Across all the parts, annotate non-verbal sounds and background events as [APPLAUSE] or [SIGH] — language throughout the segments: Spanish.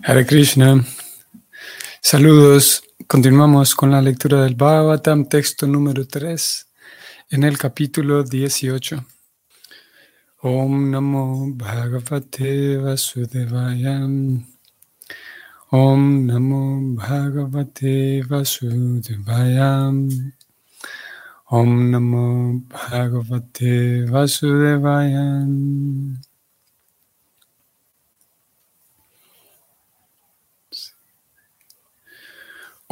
Hare Krishna. Saludos. Continuamos con la lectura del Bhagavatam, texto número 3, en el capítulo 18. Om Namo Bhagavate Vasudevaya. Om Namo Bhagavate Vasudevaya. Om Namo Bhagavate Vasudevaya.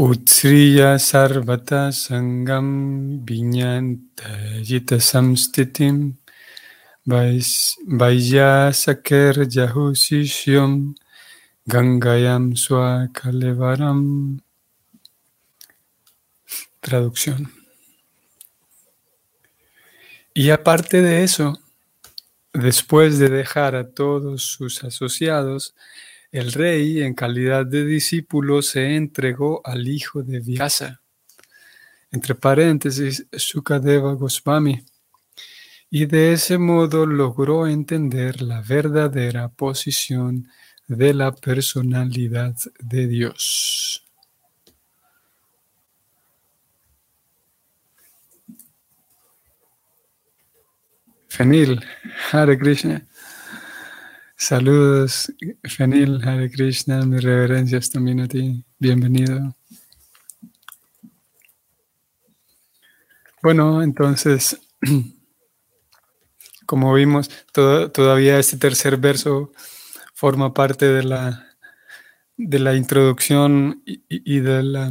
Utsriya sarvata sangam vinyantayita samstitim jahusishyam gangayam swakalevaram Traducción. Y aparte de eso, después de dejar a todos sus asociados, el rey, en calidad de discípulo, se entregó al hijo de Vyasa, entre paréntesis, Sukadeva Goswami, y de ese modo logró entender la verdadera posición de la personalidad de Dios. Fenil, Hare Krishna. Saludos, Fenil, Hare Krishna, mis reverencias también a ti. Bienvenido. Bueno, entonces, [CLEARS THROAT] como vimos, todavía este tercer verso forma parte de la, de la introducción y, de, la,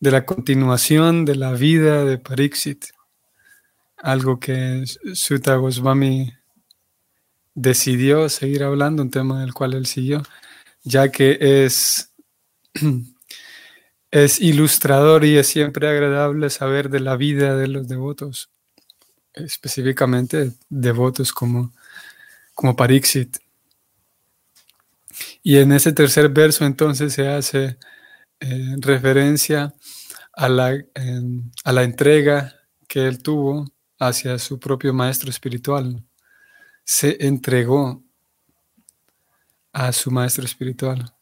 de la continuación de la vida de Pariksit, algo que Sutta Goswami decidió seguir hablando, un tema del cual él siguió, ya que es, [CLEARS THROAT] es ilustrador y es siempre agradable saber de la vida de los devotos, específicamente devotos como, como. Y en ese tercer verso entonces se hace eh, referencia a la, a la entrega que él tuvo hacia su propio maestro espiritual se entregó a su maestro espiritual,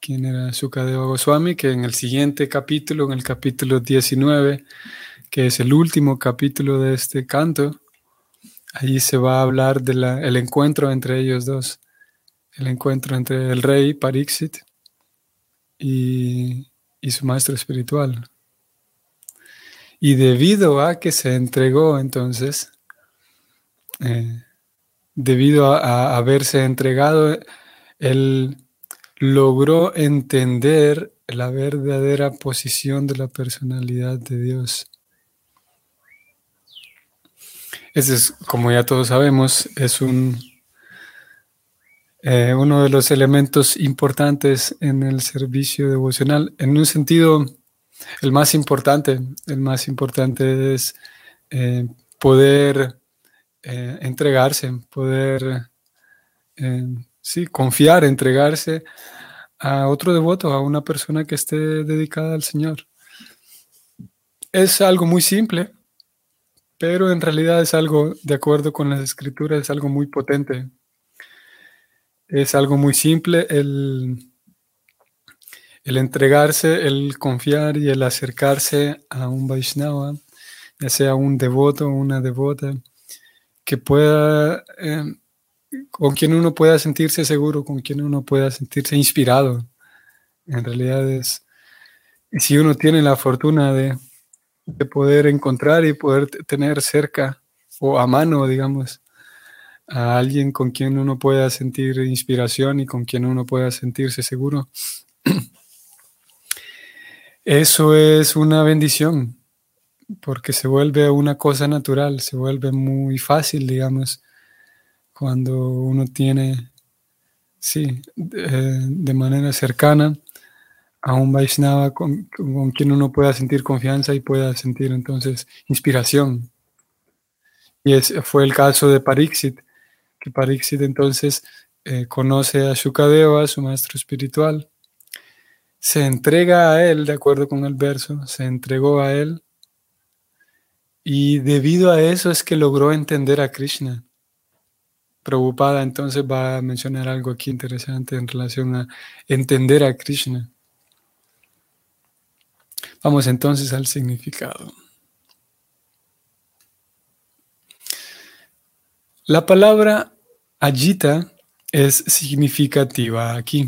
quien era Sukadeva Goswami, que en el siguiente capítulo, en el capítulo 19, que es el último capítulo de este canto, ahí se va a hablar del encuentro entre ellos dos, el encuentro entre el rey Pariksit y, su maestro espiritual. Y debido a que se entregó entonces, eh, debido a, haberse entregado, él logró entender la verdadera posición de la personalidad de Dios. Ese es, como ya todos sabemos, es un, eh, uno de los elementos importantes en el servicio devocional. En un sentido, el más importante, el más importante es eh, poder eh, entregarse, poder, eh, sí, confiar, entregarse a otro devoto, a una persona que esté dedicada al Señor. Es algo muy simple, pero en realidad es algo, de acuerdo con las escrituras, es algo muy potente. Es algo muy simple el, el entregarse, el confiar y el acercarse a un Vaishnava, ya sea un devoto o una devota que pueda, em, con quien uno pueda sentirse seguro, con quien uno pueda sentirse inspirado. En realidad es, si uno tiene la fortuna de, poder encontrar y poder tener cerca o a mano, digamos, a alguien con quien uno pueda sentir inspiración y con quien uno pueda sentirse seguro. [CLEARS THROAT] Eso es una bendición porque se vuelve una cosa natural, se vuelve muy fácil, digamos, cuando uno tiene, sí, de, manera cercana a un Vaishnava con, quien uno pueda sentir confianza y pueda sentir entonces inspiración. Y ese fue el caso de Pariksit, que Pariksit entonces eh, conoce a Shukadeva, su maestro espiritual, se entrega a él, de acuerdo con el verso, se entregó a él y debido a eso es que logró entender a Krishna. Prabhupada entonces va a mencionar algo aquí interesante en relación a entender a Krishna. Vamos entonces al significado. La palabra Ajita es significativa aquí.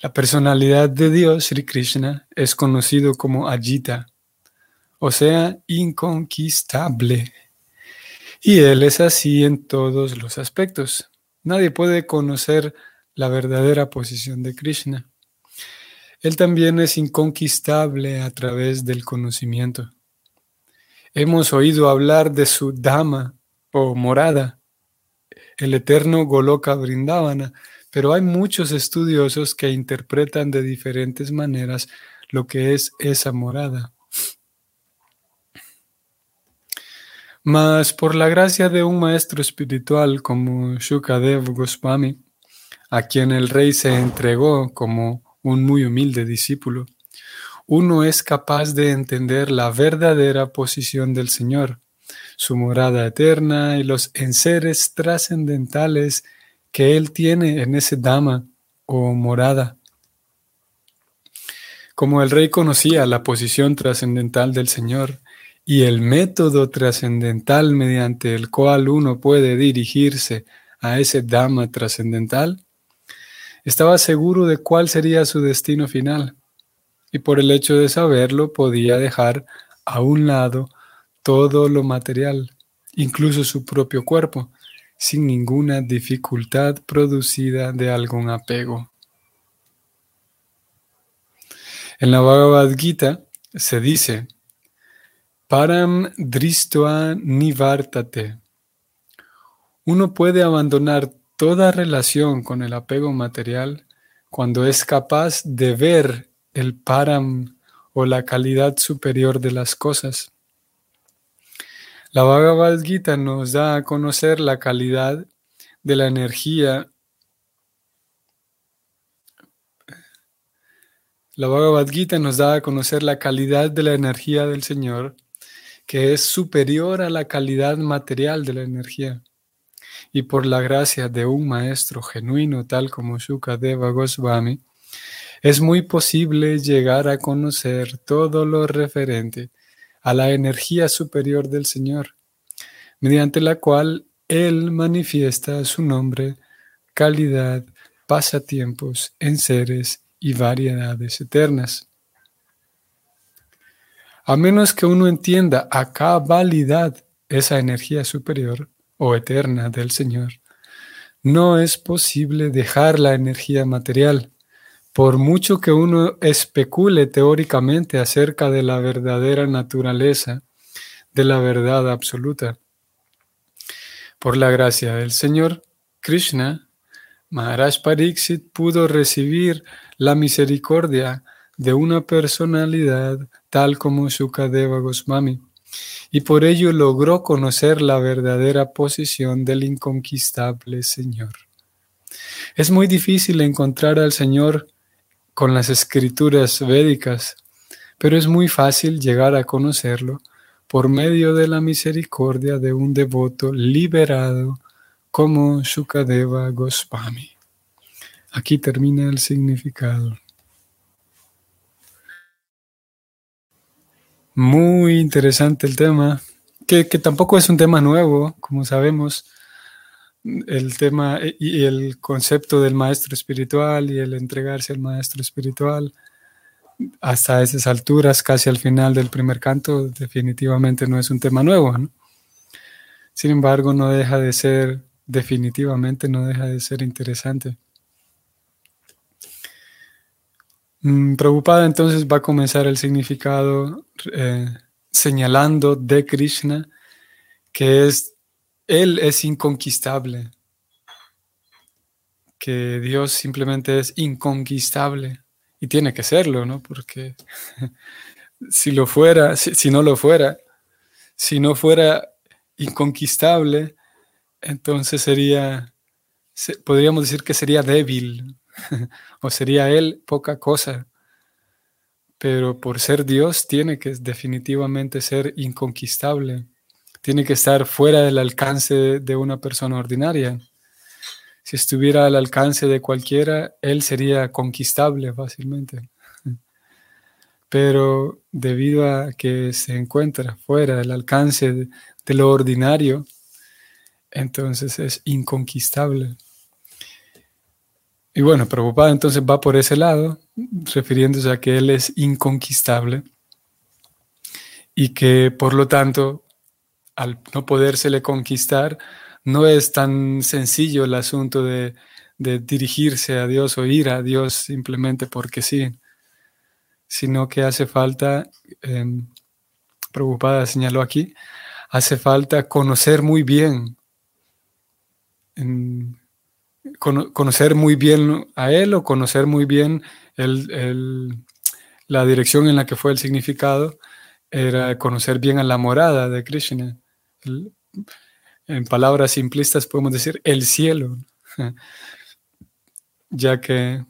La personalidad de Dios, Sri Krishna, es conocido como Ajita, o sea, inconquistable. Y Él es así en todos los aspectos. Nadie puede conocer la verdadera posición de Krishna. Él también es inconquistable a través del conocimiento. Hemos oído hablar de su Dama o morada, el eterno Goloka Vrindavana, pero hay muchos estudiosos que interpretan de diferentes maneras lo que es esa morada. Mas por la gracia de un maestro espiritual como Shukadev Goswami, a quien el rey se entregó como un muy humilde discípulo, uno es capaz de entender la verdadera posición del Señor, su morada eterna y los enseres trascendentales que Él tiene en ese dama o morada. Como el rey conocía la posición trascendental del Señor y el método trascendental mediante el cual uno puede dirigirse a ese dama trascendental, estaba seguro de cuál sería su destino final, y por el hecho de saberlo podía dejar a un lado todo lo material, incluso su propio cuerpo, sin ninguna dificultad producida de algún apego. En la Bhagavad Gita se dice, Param dristoa nivartate. Uno puede abandonar toda relación con el apego material cuando es capaz de ver el param o la calidad superior de las cosas. La Bhagavad Gita nos da a conocer la calidad de la energía. La Bhagavad Gita nos da a conocer la calidad de la energía del Señor, que es superior a la calidad material de la energía y por la gracia de un maestro genuino tal como Shukadeva Goswami, es muy posible llegar a conocer todo lo referente a la energía superior del Señor, mediante la cual Él manifiesta su nombre, calidad, pasatiempos, enseres y variedades eternas. A menos que uno entienda a cabalidad esa energía superior, o eterna del Señor, no es posible dejar la energía material, por mucho que uno especule teóricamente acerca de la verdadera naturaleza de la verdad absoluta. Por la gracia del Señor, Krishna, Maharaj Pariksit pudo recibir la misericordia de una personalidad tal como Sukadeva Goswami y por ello logró conocer la verdadera posición del inconquistable Señor. Es muy difícil encontrar al Señor con las escrituras védicas, pero es muy fácil llegar a conocerlo por medio de la misericordia de un devoto liberado como Shukadeva Goswami. Aquí termina el significado. Muy interesante el tema, que, tampoco es un tema nuevo, como sabemos. El tema y el concepto del maestro espiritual y el entregarse al maestro espiritual hasta esas alturas, casi al final del primer canto, definitivamente no es un tema nuevo. Sin embargo, no deja de ser, definitivamente no deja de ser interesante. Mm, Prabhupada entonces va a comenzar el significado eh, señalando de Krishna que es Él es inconquistable, que Dios simplemente es inconquistable y tiene que serlo, ¿no? Porque [LAUGHS] si lo fuera, si, no lo fuera, si no fuera inconquistable, entonces sería, podríamos decir que sería débil, [LAUGHS] o sería Él poca cosa. Pero por ser Dios tiene que definitivamente ser inconquistable, tiene que estar fuera del alcance de una persona ordinaria. Si estuviera al alcance de cualquiera, él sería conquistable fácilmente. [LAUGHS] Pero debido a que se encuentra fuera del alcance de, lo ordinario, entonces es inconquistable. Y bueno, preocupado entonces va por ese lado, refiriéndose a que él es inconquistable y que por lo tanto, al no podérsele conquistar, no es tan sencillo el asunto de, dirigirse a Dios o ir a Dios simplemente porque sí, sino que hace falta, em, preocupada señaló aquí, hace falta conocer muy bien, conocer muy bien a Él o conocer muy bien la dirección en la que fue el significado, era conocer bien a la morada de Krishna. En palabras simplistas podemos decir el cielo, [LAUGHS] ya que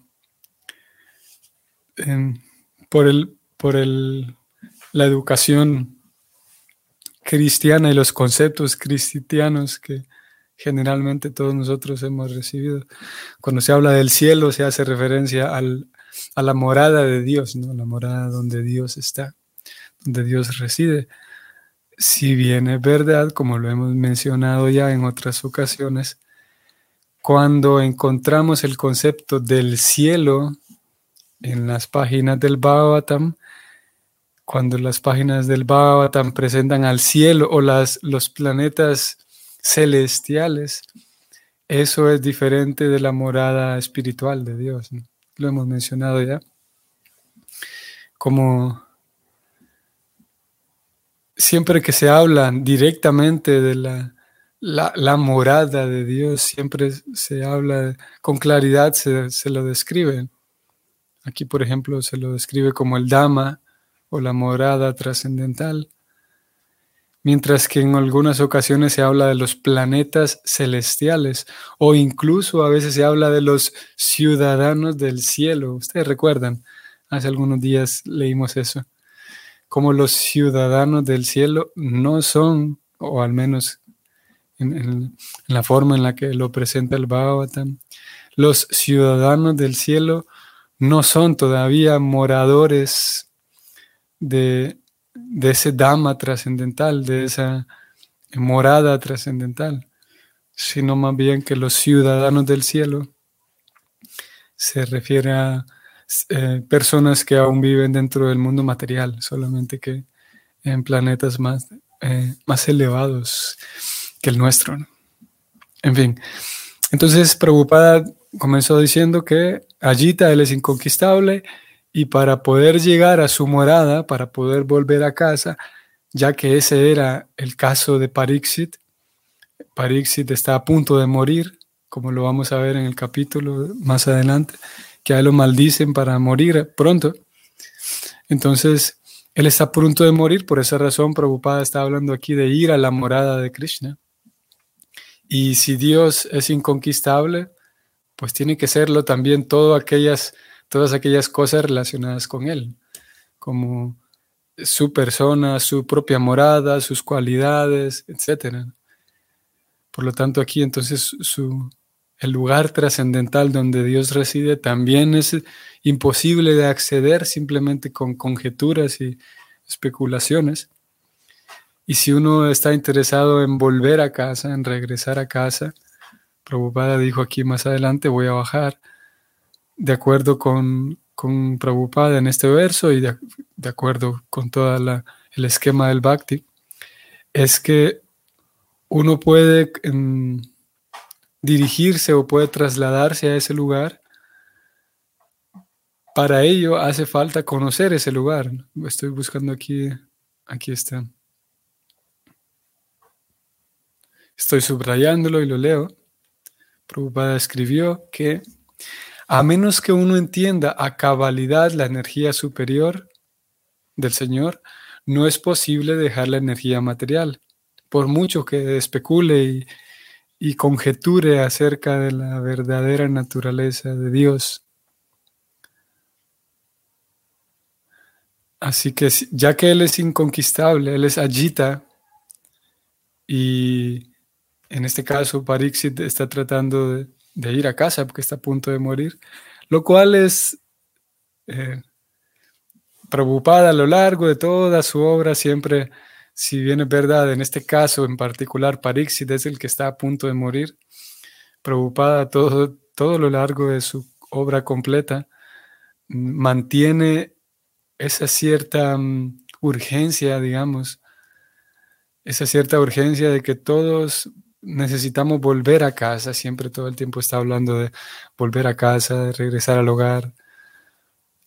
em, por, el, por el, la educación cristiana y los conceptos cristianos que generalmente todos nosotros hemos recibido, cuando se habla del cielo se hace referencia al, a la morada de Dios, ¿no? la morada donde Dios está, donde Dios reside. Si bien es verdad, como lo hemos mencionado ya en otras ocasiones, cuando encontramos el concepto del cielo en las páginas del Bhagavatam, cuando las páginas del Bhagavatam presentan al cielo o las, los planetas celestiales, eso es diferente de la morada espiritual de Dios. Lo hemos mencionado ya. Como siempre que se habla directamente de la, la, morada de Dios, siempre se habla con claridad, se, se, lo describe. Aquí, por ejemplo, se lo describe como el Dama o la morada trascendental, mientras que en algunas ocasiones se habla de los planetas celestiales o incluso a veces se habla de los ciudadanos del cielo. Ustedes recuerdan, hace algunos días leímos eso como los ciudadanos del cielo no son, o al menos en, la forma en la que lo presenta el Bhagavatam, los ciudadanos del cielo no son todavía moradores de, de ese Dhamma trascendental, de esa morada trascendental, sino más bien que los ciudadanos del cielo se refiere a eh, personas que aún viven dentro del mundo material, solamente que en planetas más, eh, más elevados que el nuestro. En fin, entonces preocupada comenzó diciendo que Allita él es inconquistable y para poder llegar a su morada, para poder volver a casa, ya que ese era el caso de Parixit, Parixit está a punto de morir, como lo vamos a ver en el capítulo más adelante, que a él lo maldicen para morir pronto. Entonces, él está a punto de morir, por esa razón preocupada está hablando aquí de ir a la morada de Krishna. Y si Dios es inconquistable, pues tiene que serlo también todo aquellas, todas aquellas cosas relacionadas con Él, como su persona, su propia morada, sus cualidades, etc. Por lo tanto, aquí entonces su, el lugar trascendental donde Dios reside también es imposible de acceder simplemente con conjeturas y especulaciones. Y si uno está interesado en volver a casa, en regresar a casa, Prabhupada dijo aquí más adelante, voy a bajar, de acuerdo con, con Prabhupada en este verso y de, acuerdo con todo el esquema del Bhakti, es que uno puede dirigirse o puede trasladarse a ese lugar, para ello hace falta conocer ese lugar. Estoy buscando aquí, aquí está. Estoy subrayándolo y lo leo. Prabhupada escribió que a menos que uno entienda a cabalidad la energía superior del Señor, no es posible dejar la energía material. Por mucho que especule y, y conjeture acerca de la verdadera naturaleza de Dios. Así que ya que Él es inconquistable, Él es Ajita, y en este caso Pariksit está tratando de, ir a casa porque está a punto de morir, lo cual es eh, preocupada a lo largo de toda su obra, siempre, si bien es verdad, en este caso en particular Pariksit es el que está a punto de morir, preocupada todo, todo lo largo de su obra completa, mantiene esa cierta mm, urgencia, digamos, esa cierta urgencia de que todos necesitamos volver a casa, siempre todo el tiempo está hablando de volver a casa, de regresar al hogar,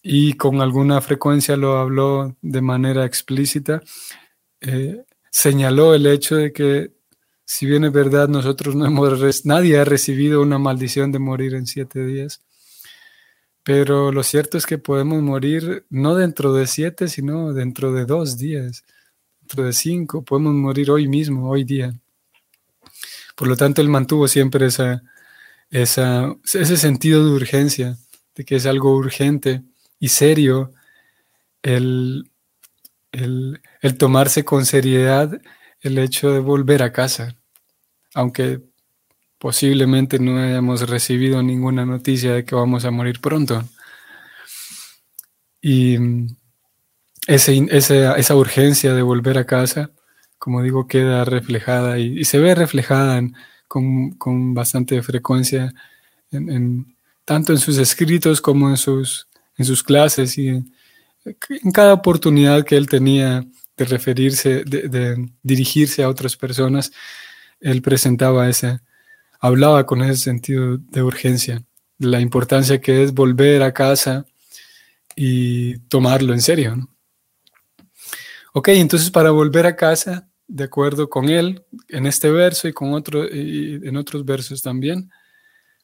y con alguna frecuencia lo habló de manera explícita, eh, señaló el hecho de que si bien es verdad, nosotros no hemos, nadie ha recibido una maldición de morir en siete días, pero lo cierto es que podemos morir no dentro de siete, sino dentro de dos días, dentro de cinco, podemos morir hoy mismo, hoy día. Por lo tanto, él mantuvo siempre esa, esa, ese sentido de urgencia, de que es algo urgente y serio el, el, el tomarse con seriedad el hecho de volver a casa, aunque posiblemente no hayamos recibido ninguna noticia de que vamos a morir pronto. Y ese, esa urgencia de volver a casa, como digo, queda reflejada y, se ve reflejada con, bastante frecuencia en, tanto en sus escritos como en sus, en sus clases y en, cada oportunidad que él tenía de referirse, de dirigirse a otras personas, él presentaba ese, hablaba con ese sentido de urgencia, la importancia que es volver a casa y tomarlo en serio. Ok, entonces para volver a casa, de acuerdo con él, en este verso y, con en otros versos también,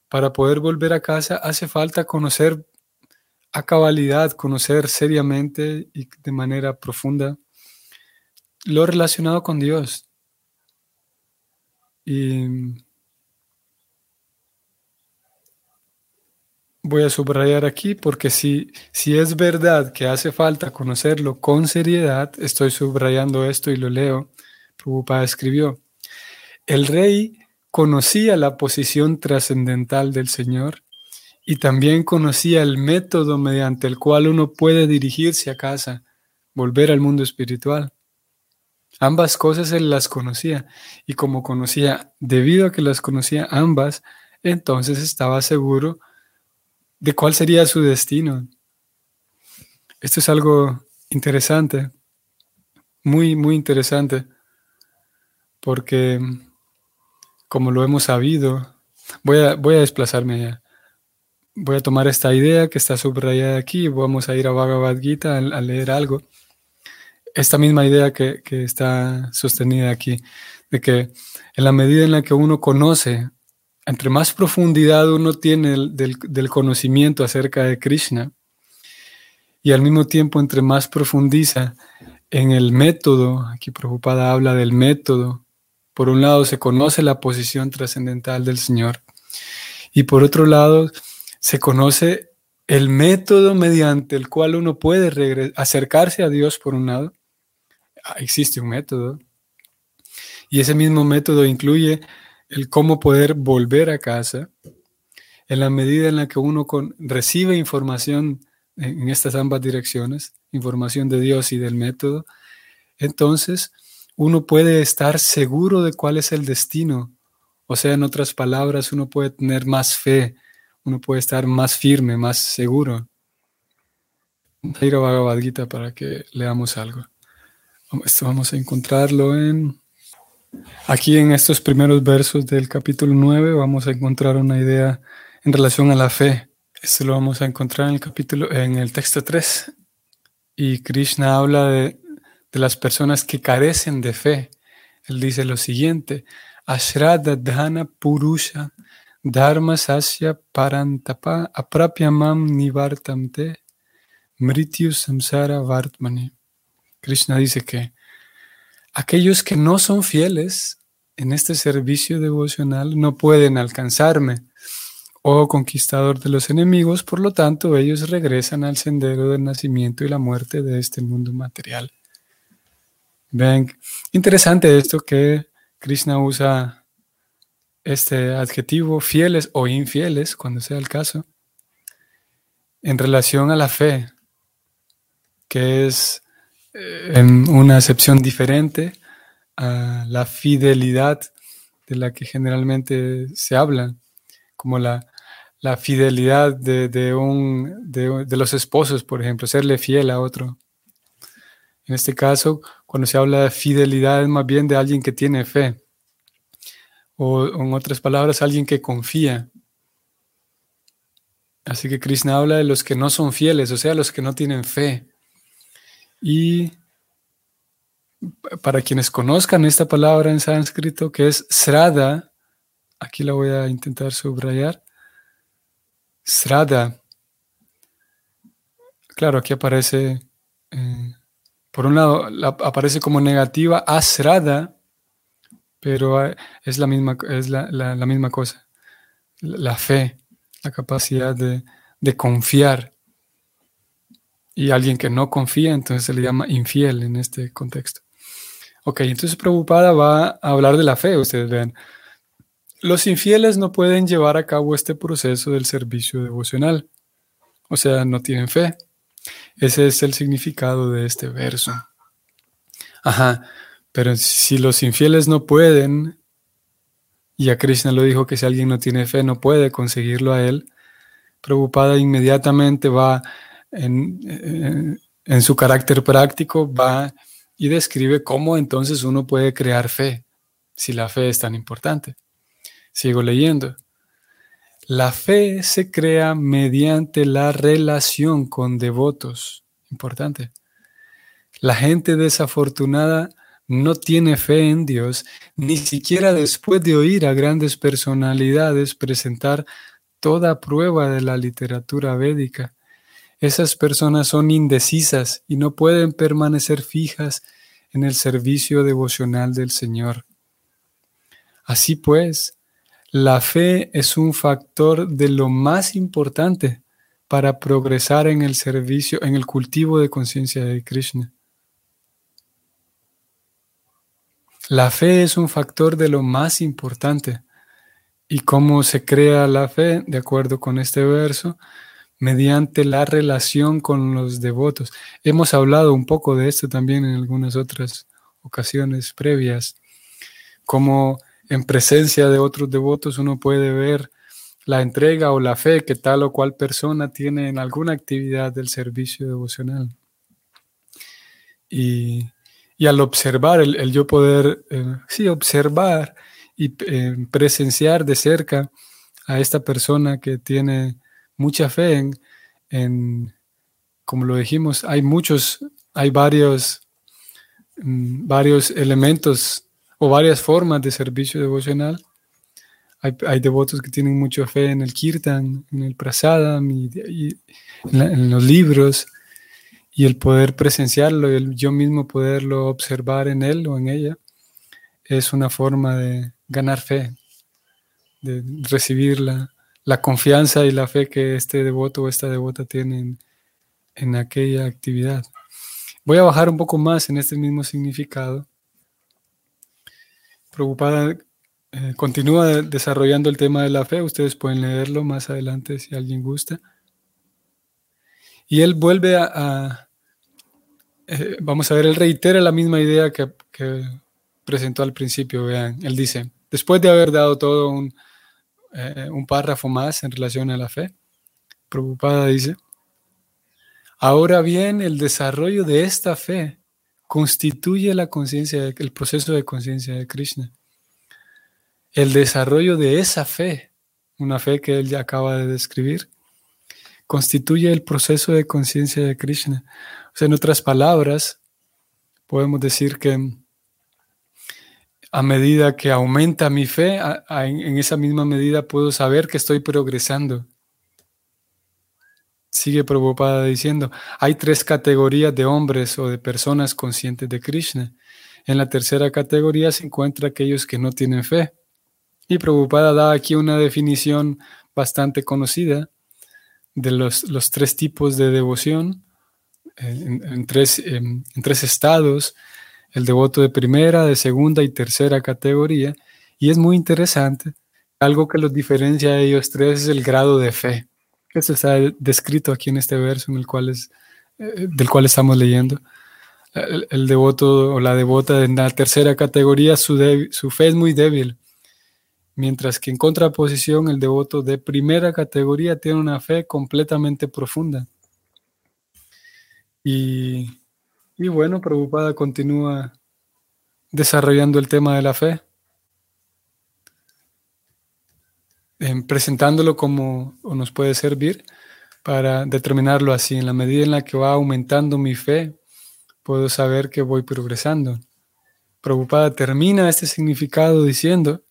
para poder volver a casa hace falta conocer a cabalidad, conocer seriamente y de manera profunda lo relacionado con Dios. Y voy a subrayar aquí porque si, si es verdad que hace falta conocerlo con seriedad, estoy subrayando esto y lo leo. Prabhupada escribió, el rey conocía la posición trascendental del Señor y también conocía el método mediante el cual uno puede dirigirse a casa, volver al mundo espiritual. Ambas cosas él las conocía y como conocía, debido a que las conocía ambas, entonces estaba seguro de cuál sería su destino. Esto es algo interesante, muy, muy interesante, porque como lo hemos sabido, voy a, voy a desplazarme ya. Voy a tomar esta idea que está subrayada aquí y vamos a ir a Bhagavad Gita a leer algo esta misma idea que, está sostenida aquí, de que en la medida en la que uno conoce, entre más profundidad uno tiene del, conocimiento acerca de Krishna, y al mismo tiempo entre más profundiza en el método, aquí preocupada habla del método, por un lado se conoce la posición trascendental del Señor, y por otro lado se conoce el método mediante el cual uno puede acercarse a Dios por un lado, Ah, existe un método. Y ese mismo método incluye el cómo poder volver a casa en la medida en la que uno recibe información en estas ambas direcciones, información de Dios y del método, entonces uno puede estar seguro de cuál es el destino. O sea, en otras palabras, uno puede tener más fe, uno puede estar más firme, más seguro. Ir a Bhagavad para que leamos algo. Esto vamos a encontrarlo en... Aquí en estos primeros versos del capítulo 9 vamos a encontrar una idea en relación a la fe. Esto lo vamos a encontrar en el capítulo, en el texto 3. Y Krishna habla de, de las personas que carecen de fe. Él dice lo siguiente: Ashrada dhana purusha dharma sasya parantapa aprapyamam nivartamte mrityu samsara vartmani. Krishna dice que aquellos que no son fieles en este servicio devocional no pueden alcanzarme, oh conquistador de los enemigos, por lo tanto ellos regresan al sendero del nacimiento y la muerte de este mundo material. Ven, interesante esto que Krishna usa este adjetivo, fieles o infieles, cuando sea el caso, en relación a la fe, que es eh, en una acepción diferente a la fidelidad de la que generalmente se habla, como la, fidelidad de, un, de, los esposos, por ejemplo, serle fiel a otro. En este caso, cuando se habla de fidelidad es más bien de alguien que tiene fe, o en otras palabras, alguien que confía. Así que Krishna habla de los que no son fieles, o sea, los que no tienen fe. Y para quienes conozcan esta palabra en sánscrito, que es srada, aquí la voy a intentar subrayar. Srada. Claro, aquí aparece, eh, por un lado, aparece como negativa asrada, pero eh, es la misma, es la, misma cosa. La, fe, la capacidad de, de confiar. Y alguien que no confía, entonces se le llama infiel en este contexto. Ok, entonces Prabhupada va a hablar de la fe, ustedes vean. Los infieles no pueden llevar a cabo este proceso del servicio devocional, o sea, no tienen fe. Ese es el significado de este verso. Ajá, pero si los infieles no pueden, y a Krishna lo dijo que si alguien no tiene fe no puede conseguirlo a él, Prabhupada inmediatamente va en, en su carácter práctico, va y describe cómo entonces uno puede crear fe, si la fe es tan importante. Sigo leyendo. La fe se crea mediante la relación con devotos. Importante. La gente desafortunada no tiene fe en Dios, ni siquiera después de oír a grandes personalidades presentar toda prueba de la literatura védica. Esas personas son indecisas y no pueden permanecer fijas en el servicio devocional del Señor. Así pues, la fe es un factor de lo más importante para progresar en el servicio, en el cultivo de conciencia de Krishna. La fe es un factor de lo más importante. ¿Y cómo se crea la fe? De acuerdo con este verso, mediante la relación con los devotos. Hemos hablado un poco de esto también en algunas otras ocasiones previas, como en presencia de otros devotos uno puede ver la entrega o la fe que tal o cual persona tiene en alguna actividad del servicio devocional. Y, al observar, el, yo poder, eh, sí, observar y eh, presenciar de cerca a esta persona que tiene mucha fe en, como lo dijimos, hay muchos, hay varios, mm, varios elementos o varias formas de servicio devocional. Hay, devotos que tienen mucha fe en el kirtan, en el prasadam y, en, los libros y el poder presenciarlo y el yo mismo poderlo observar en él o en ella es una forma de ganar fe, de recibirla la confianza y la fe que este devoto o esta devota tienen en aquella actividad. Voy a bajar un poco más en este mismo significado. Preocupada, eh, continúa desarrollando el tema de la fe. Ustedes pueden leerlo más adelante si alguien gusta. Y él vuelve a, eh, vamos a ver, él reitera la misma idea que, presentó al principio. Vean, él dice, después de haber dado todo un, eh, un párrafo más en relación a la fe. Preocupada dice, ahora bien, el desarrollo de esta fe constituye la conciencia, el proceso de conciencia de Krishna. El desarrollo de esa fe, una fe que él ya acaba de describir, constituye el proceso de conciencia de Krishna. O sea, en otras palabras, podemos decir que a medida que aumenta mi fe, en esa misma medida puedo saber que estoy progresando. Sigue Prabhupada diciendo, hay tres categorías de hombres o de personas conscientes de Krishna. En la tercera categoría se encuentra aquellos que no tienen fe. Y Prabhupada da aquí una definición bastante conocida de los, los tres tipos de devoción en, tres, en tres estados el devoto de primera, de segunda y tercera categoría. Y es muy interesante. Algo que los diferencia a ellos tres es el grado de fe. Eso está descrito aquí en este verso en el cual es, eh, del cual estamos leyendo. El, devoto o la devota de la tercera categoría, su, su fe es muy débil. Mientras que en contraposición, el devoto de primera categoría tiene una fe completamente profunda. Y, y bueno, Prabhupada continúa desarrollando el tema de la fe, presentándolo como o nos puede servir para determinarlo así. En la medida en la que va aumentando mi fe, puedo saber que voy progresando. Prabhupada termina este significado diciendo,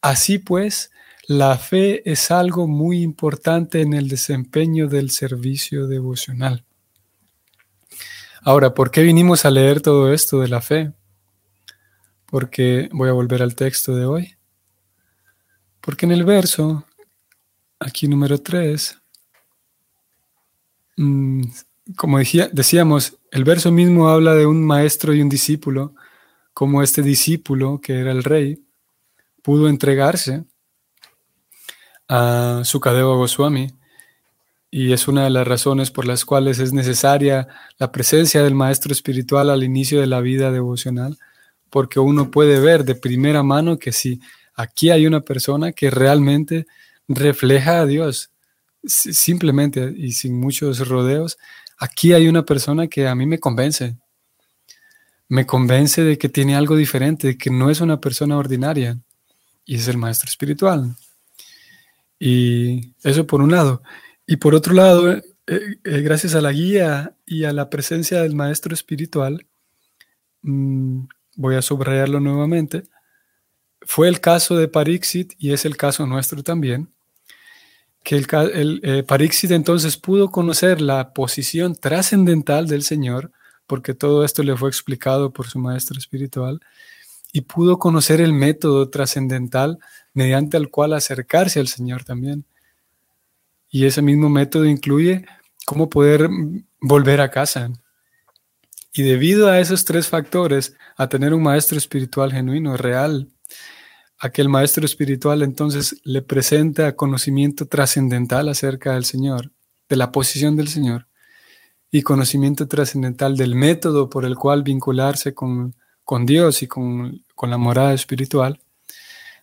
así pues, la fe es algo muy importante en el desempeño del servicio devocional. Ahora, ¿por qué vinimos a leer todo esto de la fe? Porque voy a volver al texto de hoy. Porque en el verso, aquí número 3, mm, como decíamos, el verso mismo habla de un maestro y un discípulo, como este discípulo, que era el rey, pudo entregarse a Sukadeva Goswami. Y es una de las razones por las cuales es necesaria la presencia del maestro espiritual al inicio de la vida devocional, porque uno puede ver de primera mano que si aquí hay una persona que realmente refleja a Dios, simplemente y sin muchos rodeos, aquí hay una persona que a mí me convence, me convence de que tiene algo diferente, de que no es una persona ordinaria, y es el maestro espiritual. Y eso por un lado. Y por otro lado, eh, eh, gracias a la guía y a la presencia del maestro espiritual, mm, voy a subrayarlo nuevamente, fue el caso de Parixit y es el caso nuestro también, que el, el eh, Parixit entonces pudo conocer la posición trascendental del Señor, porque todo esto le fue explicado por su maestro espiritual, y pudo conocer el método trascendental mediante el cual acercarse al Señor también. Y ese mismo método incluye cómo poder volver a casa. Y debido a esos tres factores, a tener un maestro espiritual genuino, real, aquel maestro espiritual entonces le presenta conocimiento trascendental acerca del Señor, de la posición del Señor, y conocimiento trascendental del método por el cual vincularse con, con Dios y con, con la morada espiritual.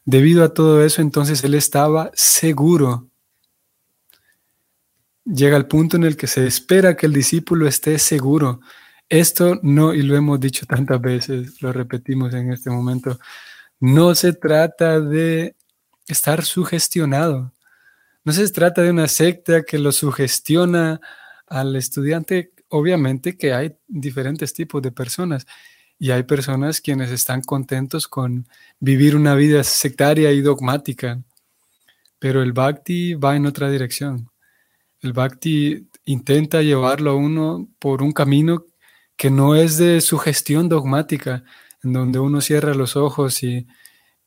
Debido a todo eso, entonces él estaba seguro llega el punto en el que se espera que el discípulo esté seguro. Esto no, y lo hemos dicho tantas veces, lo repetimos en este momento, no se trata de estar sugestionado. No se trata de una secta que lo sugestiona al estudiante. Obviamente que hay diferentes tipos de personas y hay personas quienes están contentos con vivir una vida sectaria y dogmática, pero el bhakti va en otra dirección. El bhakti intenta llevarlo a uno por un camino que no es de sugestión dogmática, en donde uno cierra los ojos y,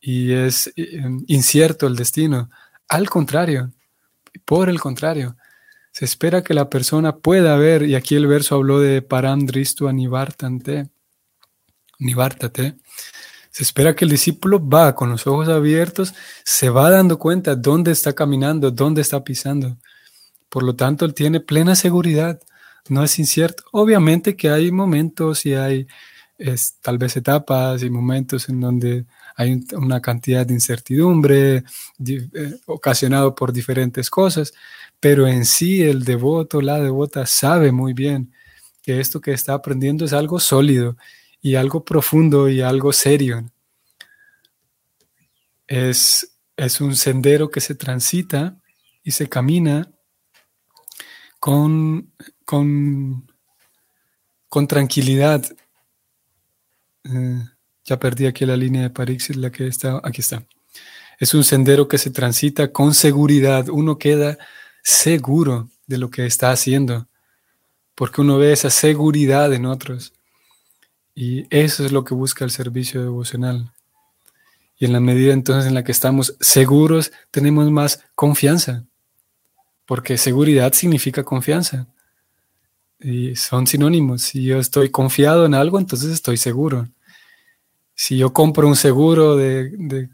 es eh, incierto el destino. Al contrario, por el contrario, se espera que la persona pueda ver, y aquí el verso habló de param dristu nivartante, nivartate, se espera que el discípulo va con los ojos abiertos, se va dando cuenta dónde está caminando, dónde está pisando. Por lo tanto, él tiene plena seguridad, no es incierto. Obviamente que hay momentos y hay tal vez etapas y momentos en donde hay una cantidad de incertidumbre eh, ocasionado por diferentes cosas, pero en sí el devoto, la devota sabe muy bien que esto que está aprendiendo es algo sólido y algo profundo y algo serio. Es, es un sendero que se transita y se camina con, con, con tranquilidad. Eh, ya perdí aquí la línea de Parixis, la que está, aquí está. Es un sendero que se transita con seguridad. Uno queda seguro de lo que está haciendo, porque uno ve esa seguridad en otros. Y eso es lo que busca el servicio devocional. Y en la medida entonces en la que estamos seguros, tenemos más confianza porque seguridad significa confianza. Y son sinónimos. Si yo estoy confiado en algo, entonces estoy seguro. Si yo compro un seguro de,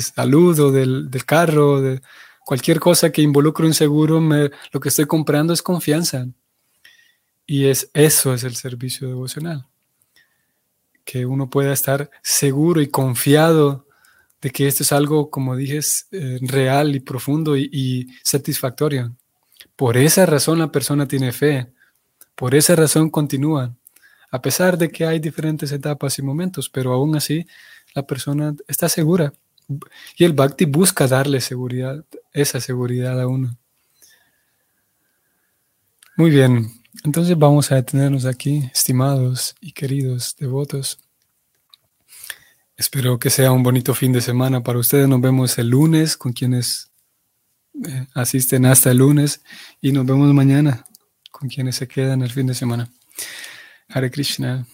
salud o del, carro, de cualquier cosa que involucre un seguro, lo que estoy comprando es confianza. Y es, eso es el servicio devocional. Que uno pueda estar seguro y confiado de que esto es algo, como dije, eh, real y profundo y satisfactorio. Por esa razón la persona tiene fe. Por esa razón continúa. A pesar de que hay diferentes etapas y momentos, pero aún así la persona está segura. Y el bhakti busca darle seguridad, esa seguridad a uno. Muy bien, entonces vamos a detenernos aquí, estimados y queridos devotos. Espero que sea un bonito fin de semana para ustedes. Nos vemos el lunes con quienes eh, asisten hasta el lunes y nos vemos mañana con quienes se quedan el fin de semana. Hare Krishna.